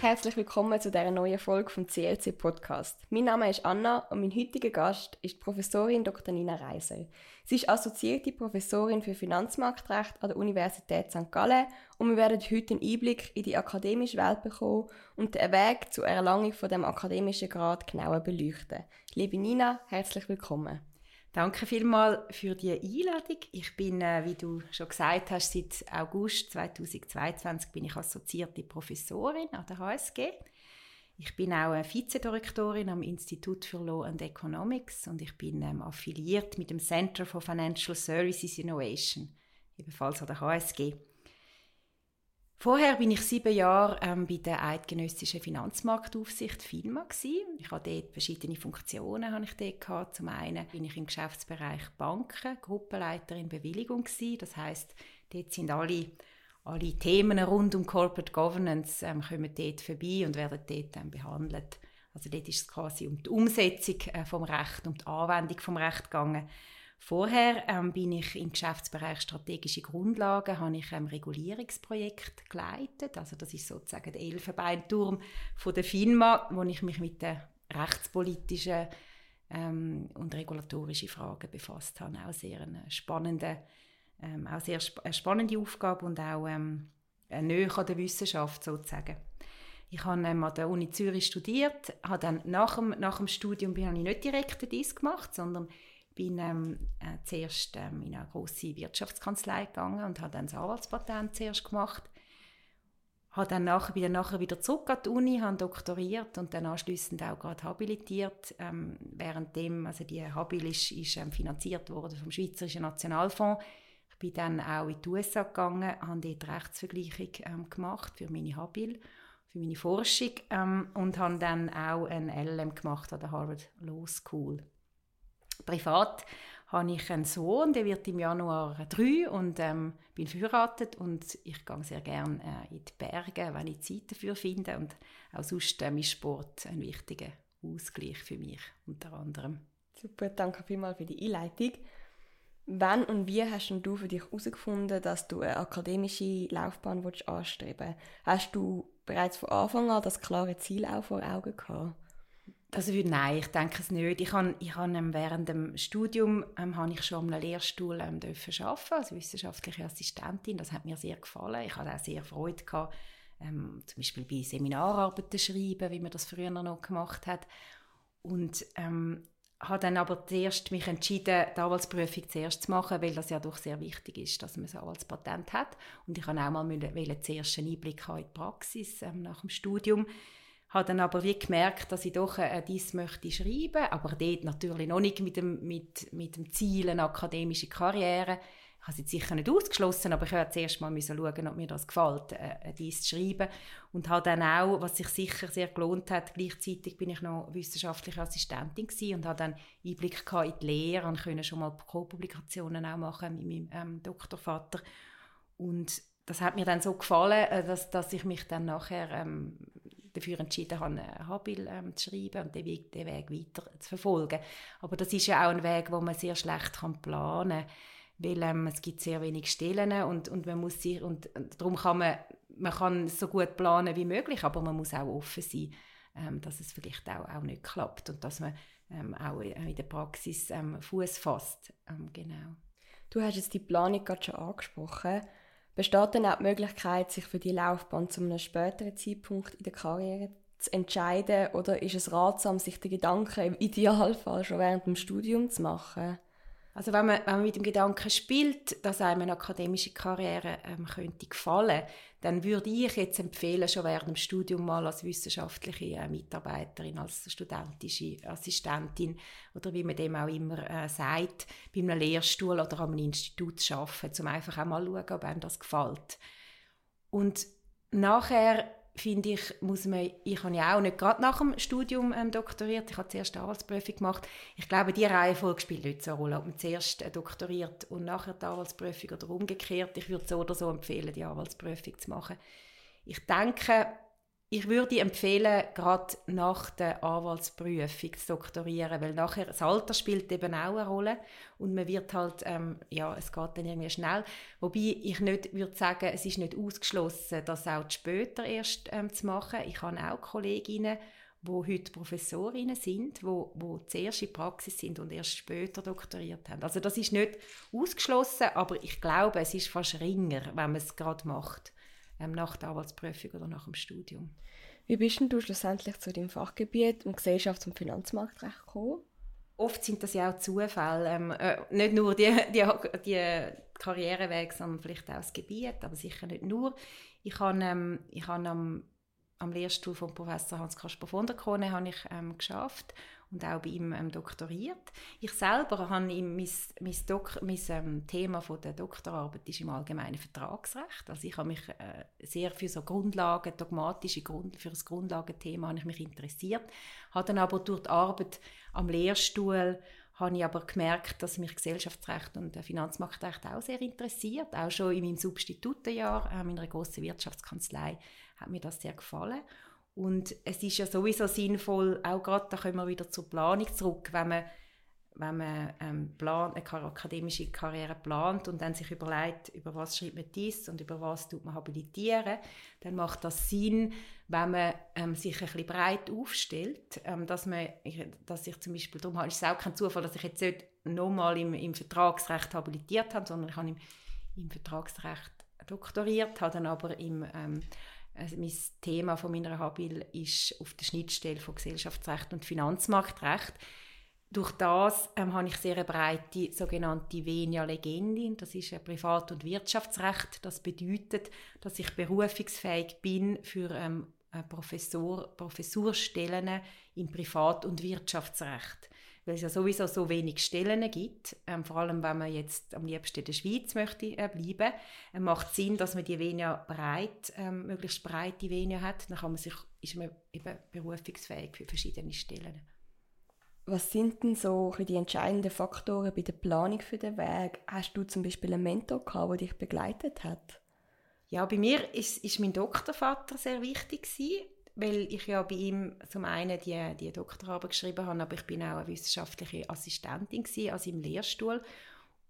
Herzlich willkommen zu dieser neuen Folge vom CLC Podcast. Mein Name ist Anna und mein heutiger Gast ist Professorin Dr. Nina Reisel. Sie ist assoziierte Professorin für Finanzmarktrecht an der Universität St. Gallen und wir werden heute einen Einblick in die akademische Welt bekommen und den Weg zur Erlangung von dem akademischen Grad genauer beleuchten. Liebe Nina, herzlich willkommen. Danke vielmals für die Einladung. Ich bin, äh, wie du schon gesagt hast, seit August 2022 bin ich assoziierte Professorin an der HSG. Ich bin auch eine Vizedirektorin am Institut für Law and Economics und ich bin ähm, affiliiert mit dem Center for Financial Services Innovation, ebenfalls an der HSG. Vorher bin ich sieben Jahre ähm, bei der Eidgenössischen Finanzmarktaufsicht FINMA gewesen. Ich hatte dort verschiedene Funktionen habe ich dort gehabt. Zum einen bin ich im Geschäftsbereich Banken Gruppenleiterin Bewilligung gewesen. Das heißt, dort sind alle alle Themen rund um Corporate Governance ähm, kommen dort vorbei und werden dort ähm, behandelt. Also dort ist es quasi um die Umsetzung äh, vom Recht, um die Anwendung vom Recht gegangen. Vorher ähm, bin ich im Geschäftsbereich strategische Grundlagen, habe ich ein Regulierungsprojekt geleitet. Also das ist sozusagen der Elfenbeinturm von der FINMA, wo ich mich mit den rechtspolitischen ähm, und regulatorischen Fragen befasst habe. Auch sehr eine spannende, ähm, auch sehr sp eine spannende Aufgabe und auch ähm, näher an der Wissenschaft sozusagen. Ich habe ähm, an der Uni Zürich studiert, habe dann nach dem, nach dem Studium bin ich nicht direkt den gemacht, sondern bin ähm, äh, zuerst ähm, in eine große Wirtschaftskanzlei gegangen und habe dann das Anwaltspatent zuerst gemacht. Habe dann nachher, bin dann nachher wieder zurück an die Uni, habe doktoriert und dann anschließend auch gerade habilitiert. Ähm, währenddem, also die Habil ist, ist ähm, finanziert worden vom Schweizerischen Nationalfonds. Ich bin dann auch in die USA gegangen, habe dort Rechtsvergleichung ähm, gemacht für meine Habil, für meine Forschung ähm, und habe dann auch ein LLM gemacht an der Harvard Law School. Privat habe ich einen Sohn, der wird im Januar drei und ähm, bin verheiratet und ich gehe sehr gerne äh, in die Berge, wenn ich Zeit dafür finde und auch sonst ähm, ist Sport ein wichtiger Ausgleich für mich unter anderem. Super, danke vielmals für die Einleitung. Wann und wie hast du für dich herausgefunden, dass du eine akademische Laufbahn anstreben willst? Hast du bereits von Anfang an das klare Ziel auch vor Augen gehabt? Also nein, ich denke es nicht. Ich habe, ich habe ähm, während dem Studium ähm, habe ich schon am Lehrstuhl ähm, dürfen arbeiten, als wissenschaftliche Assistentin. Das hat mir sehr gefallen. Ich hatte auch sehr Freude gehabt, ähm, zum Beispiel bei Seminararbeiten schreiben, wie man das früher noch gemacht hat. Und ähm, habe dann aber zuerst mich entschieden, die Anwaltsprüfung zuerst zu machen, weil das ja doch sehr wichtig ist, dass man ein Anwaltspatent hat. Und ich habe auch mal zuerst einen Einblick in die Praxis ähm, nach dem Studium habe dann aber wie gemerkt, dass ich doch äh, dies möchte schreiben, aber dort natürlich noch nicht mit dem, mit, mit dem Ziel eine akademische Karriere. Ich habe es sicher nicht ausgeschlossen, aber ich musste zuerst mal schauen, ob mir das gefällt, äh, dies zu schreiben. Und habe dann auch, was sich sicher sehr gelohnt hat, gleichzeitig bin ich noch wissenschaftliche Assistentin gewesen und habe dann Einblick in die Lehre und konnte schon mal Co-Publikationen auch machen mit meinem ähm, Doktorvater. Und das hat mir dann so gefallen, äh, dass, dass ich mich dann nachher ähm, dafür entschieden habe, ein Habil ähm, zu schreiben und den Weg, den Weg weiter zu verfolgen. Aber das ist ja auch ein Weg, wo man sehr schlecht kann planen kann, weil ähm, es gibt sehr wenig Stellen und, und man muss sich, und, und darum kann man, man kann so gut planen wie möglich, aber man muss auch offen sein, ähm, dass es vielleicht auch, auch nicht klappt und dass man ähm, auch in der Praxis ähm, Fuß fasst. Ähm, genau. Du hast jetzt die Planung gerade schon angesprochen. Besteht dann auch die Möglichkeit, sich für die Laufbahn zu einem späteren Zeitpunkt in der Karriere zu entscheiden oder ist es ratsam, sich die Gedanken im Idealfall schon während dem Studium zu machen? Also wenn man, wenn man mit dem Gedanken spielt, dass einem eine akademische Karriere ähm, könnte gefallen, dann würde ich jetzt empfehlen, schon während dem Studium mal als wissenschaftliche äh, Mitarbeiterin, als studentische Assistentin oder wie man dem auch immer äh, sagt, bei einem Lehrstuhl oder an einem Institut zu arbeiten, um einfach auch mal zu schauen, ob einem das gefällt. Und nachher finde ich, muss man, ich habe ja auch nicht gerade nach dem Studium ähm, doktoriert, ich habe zuerst eine Anwaltsprüfung gemacht. Ich glaube, die Reihenfolge spielt nicht so eine Rolle, ob man zuerst äh, doktoriert und nachher die Anwaltsprüfung oder umgekehrt. Ich würde so oder so empfehlen, die Anwaltsprüfung zu machen. Ich denke, ich würde empfehlen, gerade nach der Anwaltsprüfung zu doktorieren, weil nachher das Alter spielt eben auch eine Rolle und man wird halt, ähm, ja, es geht dann irgendwie schnell. Wobei ich nicht würde sagen, es ist nicht ausgeschlossen, das auch später erst ähm, zu machen. Ich habe auch Kolleginnen, die heute Professorinnen sind, wo, wo zuerst in Praxis sind und erst später doktoriert haben. Also das ist nicht ausgeschlossen, aber ich glaube, es ist fast ringer, wenn man es gerade macht ähm, nach der Arbeitsprüfung oder nach dem Studium. Wie bist denn du schlussendlich zu deinem Fachgebiet und Gesellschafts- und Finanzmarktrecht gekommen? Oft sind das ja auch Zufälle. Ähm, äh, nicht nur die, die, die Karrierewege, sondern vielleicht auch das Gebiet, aber sicher nicht nur. Ich habe, ähm, ich habe am, am Lehrstuhl von Professor Hans-Kasper von der Krone habe ich ähm, geschafft und auch bei ihm ähm, doktoriert. Ich selber habe ihm mein, mein, Dok mein ähm, Thema von der Doktorarbeit ist im allgemeinen Vertragsrecht. Also ich habe mich äh, sehr für so Grundlagen, dogmatische Grund, für das Grundlagenthema habe ich mich interessiert. Habe dann aber durch die Arbeit am Lehrstuhl habe ich aber gemerkt, dass mich Gesellschaftsrecht und Finanzmarktrecht auch sehr interessiert. Auch schon in meinem Substitutenjahr äh, in einer grossen Wirtschaftskanzlei hat mir das sehr gefallen. Und es ist ja sowieso sinnvoll, auch gerade, da kommen wir wieder zur Planung zurück, wenn man, wenn man ähm, plan, eine akademische Karriere plant und dann sich überlegt, über was schreibt man dies und über was tut man habilitieren, dann macht das Sinn, wenn man ähm, sich ein bisschen breit aufstellt, ähm, dass man, dass ich zum Beispiel, darum ist es auch kein Zufall, dass ich jetzt nicht nochmal im, im Vertragsrecht habilitiert habe, sondern ich habe im, im Vertragsrecht doktoriert, habe dann aber im ähm, also mein Thema von meiner Habil ist auf der Schnittstelle von Gesellschaftsrecht und Finanzmarktrecht. Durch das ähm, habe ich sehr eine breite sogenannte Venia Legendin. Das ist ein Privat- und Wirtschaftsrecht. Das bedeutet, dass ich berufungsfähig bin für ähm, Professor, Professurstellen im Privat- und Wirtschaftsrecht weil es ja sowieso so wenig Stellen gibt, ähm, vor allem wenn man jetzt am liebsten in der Schweiz möchte äh, bleiben, äh, macht Sinn, dass man die Venia breit, ähm, möglichst breite Venia hat, dann kann man sich, ist man eben berufungsfähig für verschiedene Stellen. Was sind denn so die entscheidenden Faktoren bei der Planung für den Weg? Hast du zum Beispiel einen Mentor gehabt, der dich begleitet hat? Ja, bei mir ist, ist mein Doktorvater sehr wichtig gewesen weil ich ja bei ihm zum einen die, die Doktorarbeit geschrieben habe, aber ich bin auch eine wissenschaftliche Assistentin gewesen, also im Lehrstuhl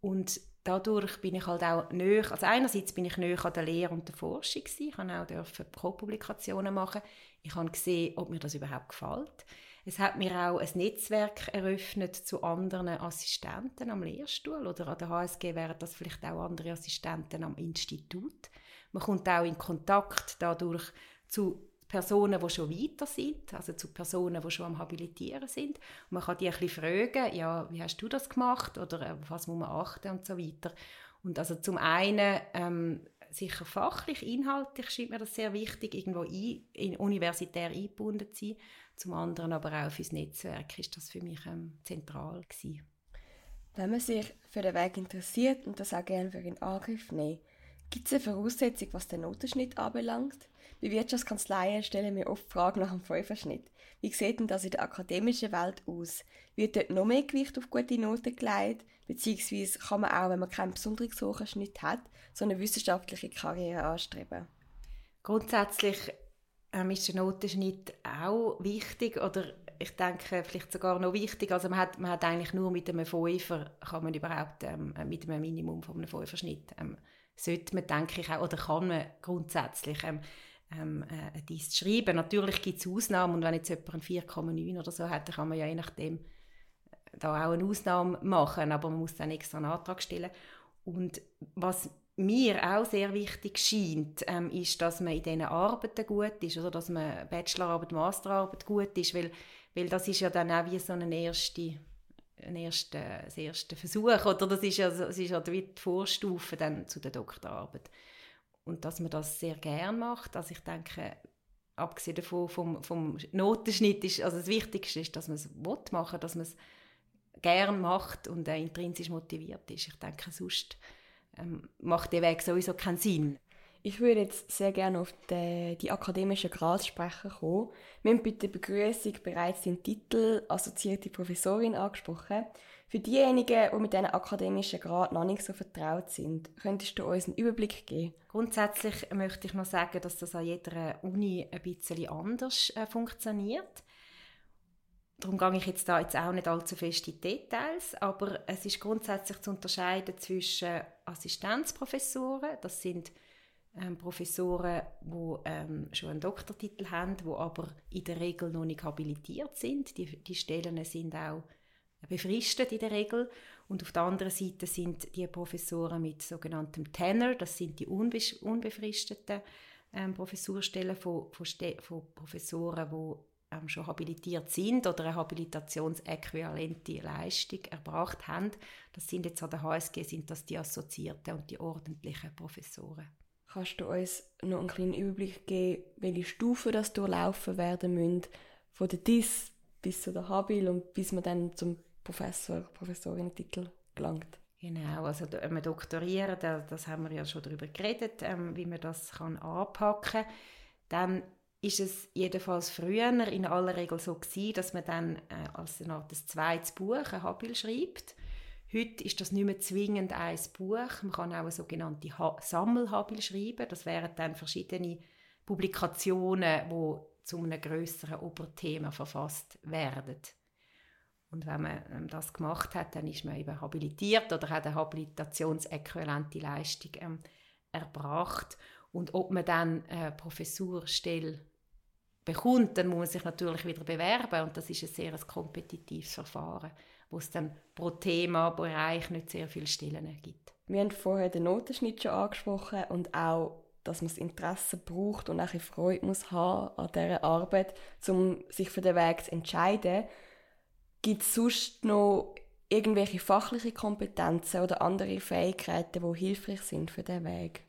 und dadurch bin ich halt auch näher, also einerseits bin ich näher an der Lehre und der Forschung gewesen. ich habe auch Co-Publikationen machen, ich habe gesehen, ob mir das überhaupt gefällt. Es hat mir auch ein Netzwerk eröffnet zu anderen Assistenten am Lehrstuhl oder an der HSG wären das vielleicht auch andere Assistenten am Institut. Man kommt auch in Kontakt dadurch zu Personen, die schon weiter sind, also zu Personen, die schon am Habilitieren sind. Und man kann die ein bisschen fragen, ja, wie hast du das gemacht oder äh, was muss man achten und so weiter. Und also zum einen ähm, sicher fachlich, inhaltlich scheint mir das sehr wichtig, irgendwo ein, in, universitär eingebunden zu sein. Zum anderen aber auch fürs Netzwerk ist das für mich ähm, zentral gewesen. Wenn man sich für den Weg interessiert und das auch gerne für in Angriff nimmt, gibt es eine Voraussetzung, was den Notenschnitt anbelangt? Bei Wirtschaftskanzleien stellen wir oft Fragen nach dem Fünferschnitt. Wie sieht denn das in der akademischen Welt aus? Wird dort noch mehr Gewicht auf gute Noten gelegt? Beziehungsweise kann man auch, wenn man keinen besonderen hohen hat, so eine wissenschaftliche Karriere anstreben? Grundsätzlich ähm, ist der Notenschnitt auch wichtig oder ich denke vielleicht sogar noch wichtiger. Also man hat, man hat eigentlich nur mit einem Fünfer kann man überhaupt ähm, mit einem Minimum von einem Fünferschnitt ähm, sollte man denke ich auch oder kann man grundsätzlich ähm, ähm, äh, dies schreiben. Natürlich gibt es Ausnahmen und wenn jetzt jemand ein 4,9 oder so hat, dann kann man ja je nachdem äh, da auch eine Ausnahme machen, aber man muss dann extra einen Antrag stellen. Und was mir auch sehr wichtig scheint, ähm, ist, dass man in diesen Arbeiten gut ist, oder dass man Bachelorarbeit, Masterarbeit gut ist, weil, weil das ist ja dann auch wie so eine erste ein erster, ein erster Versuch, oder das ist ja, das ist ja die Vorstufe dann zu der Doktorarbeit und dass man das sehr gern macht. Also ich denke, abgesehen davon vom, vom Notenschnitt ist, also das Wichtigste ist, dass man es machen will, dass man es gern macht und intrinsisch motiviert ist. Ich denke, sonst ähm, macht der Weg sowieso keinen Sinn. Ich würde jetzt sehr gerne auf die, die akademischen Gradsprecher kommen. Wir haben bei der Begrüßung bereits den Titel assoziierte Professorin angesprochen. Für diejenigen, die mit diesen akademischen Grad noch nicht so vertraut sind, könntest du uns einen Überblick geben? Grundsätzlich möchte ich noch sagen, dass das an jeder Uni ein bisschen anders äh, funktioniert. Darum gehe ich jetzt da jetzt auch nicht allzu fest in Details, aber es ist grundsätzlich zu unterscheiden zwischen Assistenzprofessoren, das sind ähm, Professoren, die ähm, schon einen Doktortitel haben, die aber in der Regel noch nicht habilitiert sind. Die, die Stellen sind auch befristet in der Regel. Und auf der anderen Seite sind die Professoren mit sogenanntem Tenor, das sind die unbefristeten ähm, Professurstellen von, von, von Professoren, die ähm, schon habilitiert sind oder eine habilitationsäquivalente Leistung erbracht haben. Das sind jetzt an der HSG sind das die Assoziierten und die ordentlichen Professoren. Kannst du uns noch einen kleinen Überblick geben, welche Stufen das durchlaufen werden müssen, von der DIS bis zu der Habil und bis man dann zum Professor, Professorinnen-Titel gelangt. Genau, also wir doktorieren, das haben wir ja schon darüber geredet, ähm, wie man das kann anpacken kann. Dann ist es jedenfalls früher in aller Regel so gewesen, dass man dann äh, als eine Art zweites Buch, ein Habil, schreibt. Heute ist das nicht mehr zwingend ein Buch. Man kann auch eine sogenannte ha Sammelhabil schreiben. Das wären dann verschiedene Publikationen, die zu einem größeren Oberthema verfasst werden. Und wenn man das gemacht hat, dann ist man eben habilitiert oder hat eine habilitationsäquivalente Leistung ähm, erbracht. Und ob man dann eine Professurstelle bekommt, dann muss man sich natürlich wieder bewerben und das ist ein sehr ein kompetitives Verfahren, wo es dann pro Thema, Bereich nicht sehr viele Stellen gibt. Wir haben vorher den Notenschnitt schon angesprochen und auch, dass man das Interesse braucht und auch Freude muss haben an dieser Arbeit, um sich für den Weg zu entscheiden. Gibt es sonst noch irgendwelche fachliche Kompetenzen oder andere Fähigkeiten, die hilfreich sind für diesen Weg?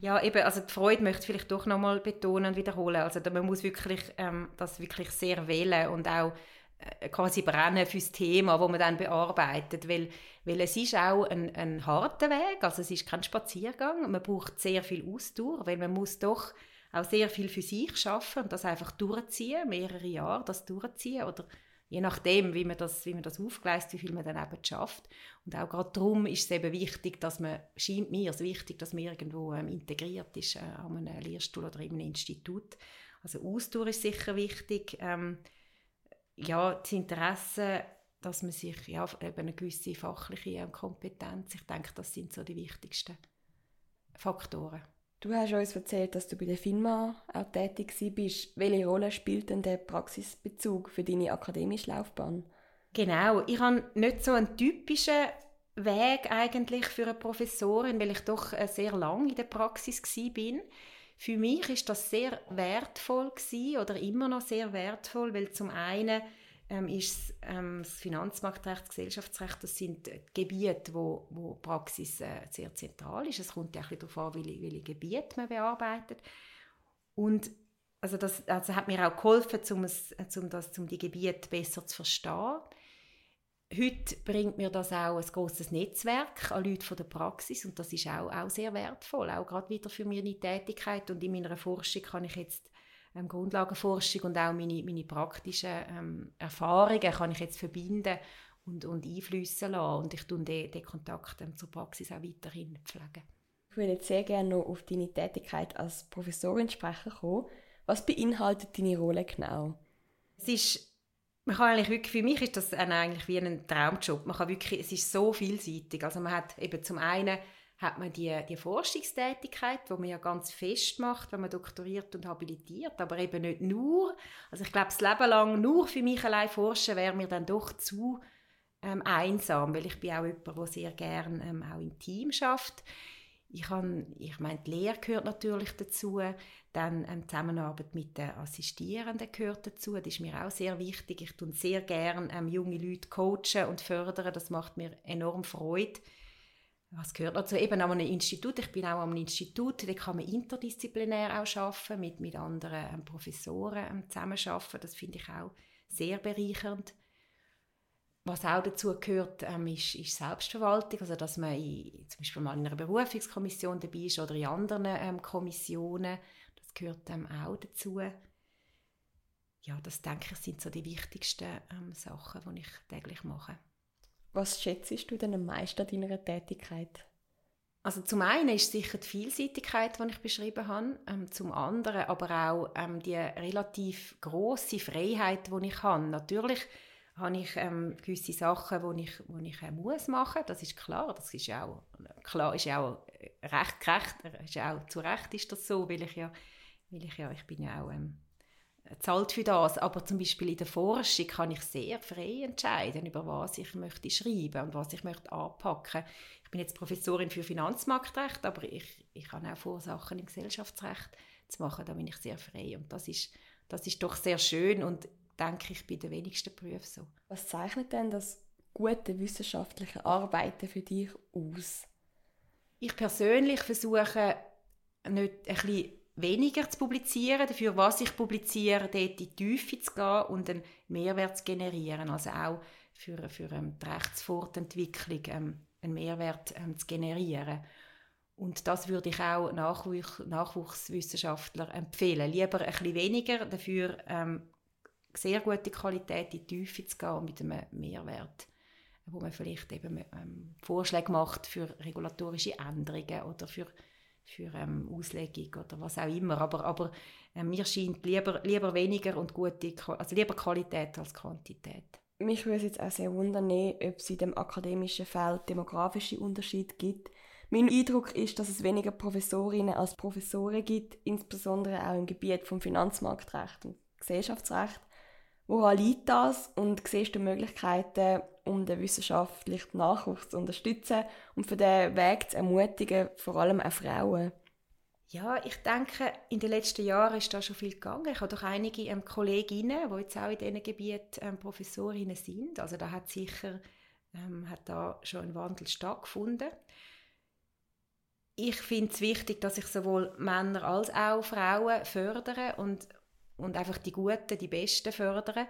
Ja, eben, also die Freude möchte ich vielleicht doch nochmal betonen und wiederholen. Also man muss wirklich ähm, das wirklich sehr wählen und auch quasi brennen fürs Thema, wo man dann bearbeitet, weil, weil es ist auch ein, ein harter Weg, also es ist kein Spaziergang, man braucht sehr viel Ausdauer, weil man muss doch auch sehr viel für sich schaffen und das einfach durchziehen, mehrere Jahre das durchziehen oder je nachdem, wie man das, wie man das aufgleist, wie viel man dann eben schafft. Und auch gerade darum ist es eben wichtig, dass man, scheint mir es wichtig, dass man irgendwo ähm, integriert ist äh, an einem Lehrstuhl oder in einem Institut. Also Ausdauer ist sicher wichtig. Ähm, ja, das Interesse, dass man sich ja, eben eine gewisse fachliche ähm, Kompetenz, ich denke, das sind so die wichtigsten Faktoren. Du hast uns erzählt, dass du bei der FINMA auch tätig bist. Welche Rolle spielt denn der Praxisbezug für deine akademische Laufbahn? Genau, ich habe nicht so einen typischen Weg eigentlich für eine Professorin, weil ich doch äh, sehr lange in der Praxis bin. Für mich ist das sehr wertvoll gewesen, oder immer noch sehr wertvoll, weil zum einen ähm, ist ähm, das Finanzmarktrecht, das Gesellschaftsrecht, das sind Gebiete, wo, wo Praxis äh, sehr zentral ist. Es kommt ja bisschen darauf an, welche, welche Gebiete man bearbeitet. Und also das also hat mir auch geholfen, um, es, um, das, um die Gebiete besser zu verstehen. Heute bringt mir das auch ein großes Netzwerk an Leuten von der Praxis und das ist auch, auch sehr wertvoll, auch gerade wieder für meine Tätigkeit und in meiner Forschung kann ich jetzt ähm, Grundlagenforschung und auch meine, meine praktischen ähm, Erfahrungen kann ich jetzt verbinden und, und einfließen lassen. Und ich tue den, den Kontakt ähm, zur Praxis auch weiterhin pflegen. Ich würde jetzt sehr gerne noch auf deine Tätigkeit als Professorin sprechen kommen. Was beinhaltet deine Rolle genau? Es ist man kann eigentlich wirklich, für mich ist das eigentlich wie ein Traumjob. Man kann wirklich, es ist so vielseitig. Also man hat eben zum einen hat man die, die Forschungstätigkeit, die man ja ganz fest macht, wenn man doktoriert und habilitiert, aber eben nicht nur. Also ich glaube, das Leben lang nur für mich allein forschen wäre mir dann doch zu ähm, einsam, weil ich bin auch jemand, der sehr gerne ähm, auch im Team schafft. Ich, ich meine, die Lehre gehört natürlich dazu, dann ähm, die Zusammenarbeit mit den Assistierenden gehört dazu, das ist mir auch sehr wichtig. Ich tue sehr gerne ähm, junge Leute coachen und fördern, das macht mir enorm Freude was gehört dazu? Eben an einem Institut. Ich bin auch am Institut. Da kann man interdisziplinär auch arbeiten, mit, mit anderen ähm, Professoren ähm, zusammenarbeiten. Das finde ich auch sehr bereichernd. was auch dazu gehört, ähm, ist, ist, Selbstverwaltung, also dass man in, zum Beispiel mal in einer Berufungskommission dabei ist oder in anderen ähm, Kommissionen. Das gehört ähm, auch dazu. Ja, das denke ich sind so die wichtigsten ähm, Sachen, die ich täglich mache. Was schätzt du denn am meisten an deiner Tätigkeit? Also zum einen ist sicher die Vielseitigkeit, die ich beschrieben habe, ähm, zum anderen aber auch ähm, die relativ große Freiheit, die ich habe. Natürlich habe ich ähm, gewisse Sachen, die ich, wo ich äh, muss machen. Das ist klar. Das ist auch klar, ist auch recht gerecht, ist auch zu Recht ist das so, weil ich ja, weil ich ja, ich bin ja auch ähm, zahlt für das. Aber zum Beispiel in der Forschung kann ich sehr frei entscheiden, über was ich möchte schreiben und was ich möchte anpacken. Ich bin jetzt Professorin für Finanzmarktrecht, aber ich, ich kann auch Vorsachen im Gesellschaftsrecht zu machen. Da bin ich sehr frei und das ist, das ist doch sehr schön und denke ich bei den wenigsten Berufen so. Was zeichnet denn das gute wissenschaftliche Arbeiten für dich aus? Ich persönlich versuche nicht ein bisschen weniger zu publizieren, dafür, was ich publiziere, dort in die Tiefe zu gehen und einen Mehrwert zu generieren. Also auch für, für ähm, die Rechtsfortentwicklung ähm, einen Mehrwert ähm, zu generieren. Und das würde ich auch Nachwuch Nachwuchswissenschaftlern empfehlen. Lieber ein bisschen weniger, dafür ähm, sehr gute Qualität in die Tiefe zu gehen mit einem Mehrwert, wo man vielleicht eben ähm, Vorschläge macht für regulatorische Änderungen oder für für ähm, Auslegung oder was auch immer. Aber, aber äh, mir scheint lieber, lieber weniger und gute, also lieber Qualität als Quantität. Mich würde es jetzt auch sehr wundern, ob es in dem akademischen Feld demografische Unterschiede gibt. Mein Eindruck ist, dass es weniger Professorinnen als Professoren gibt, insbesondere auch im Gebiet vom Finanzmarktrecht und Gesellschaftsrecht. Woran liegt das und siehst du Möglichkeiten, um den wissenschaftlichen Nachwuchs zu unterstützen und für den Weg zu ermutigen, vor allem auch Frauen? Ja, ich denke, in den letzten Jahren ist da schon viel gegangen. Ich habe doch einige ähm, Kolleginnen, die jetzt auch in diesen Gebieten ähm, Professorinnen sind. Also da hat sicher ähm, hat da schon ein Wandel stattgefunden. Ich finde es wichtig, dass ich sowohl Männer als auch Frauen fördere und, und einfach die Guten, die Besten fördere.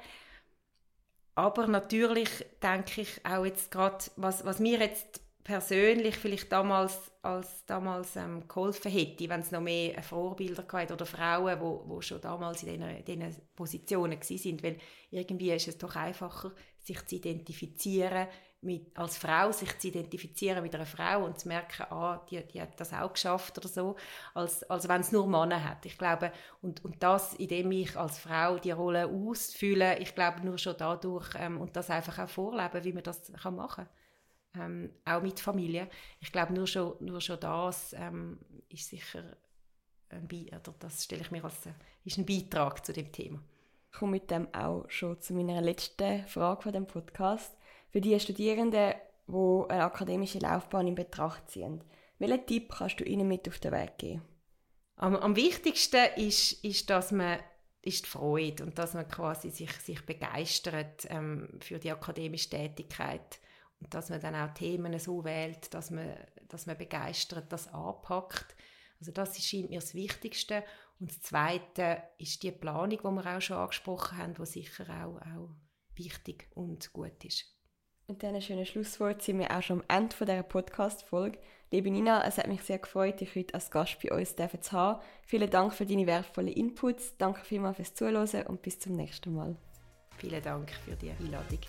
Aber natürlich denke ich auch jetzt gerade, was, was mir jetzt persönlich vielleicht damals als damals ähm, geholfen hätte, wenn es noch mehr Vorbilder gab oder Frauen, wo, wo schon damals in diesen Positionen sind, weil irgendwie ist es doch einfacher, sich zu identifizieren mit, als Frau sich zu identifizieren mit einer Frau und zu merken, ah, die, die hat das auch geschafft oder so, als, als wenn es nur Männer hat. Ich glaube, und, und das, indem ich als Frau die Rolle ausfülle, ich glaube nur schon dadurch ähm, und das einfach auch vorleben, wie man das kann machen ähm, auch mit Familie. Ich glaube, nur schon, nur schon das ähm, ist sicher ein Be oder das stelle ich mir als äh, ist ein Beitrag zu dem Thema. Ich komme mit dem auch schon zu meiner letzten Frage von dem Podcast für die Studierenden, die eine akademische Laufbahn in Betracht ziehen. Welchen Tipp kannst du ihnen mit auf den Weg geben? Am, am wichtigsten ist, ist, dass man ist die Freude und dass man quasi sich, sich begeistert ähm, für die akademische Tätigkeit und dass man dann auch Themen so wählt, dass man, dass man begeistert das anpackt. Also das scheint mir das Wichtigste. Und das Zweite ist die Planung, die wir auch schon angesprochen haben, die sicher auch, auch wichtig und gut ist. Mit diesen schönen Schlusswort sind wir auch schon am Ende dieser Podcast-Folge. Liebe Nina, es hat mich sehr gefreut, dich heute als Gast bei uns zu haben. Vielen Dank für deine wertvollen Inputs, danke vielmals fürs Zuhören und bis zum nächsten Mal. Vielen Dank für die Einladung.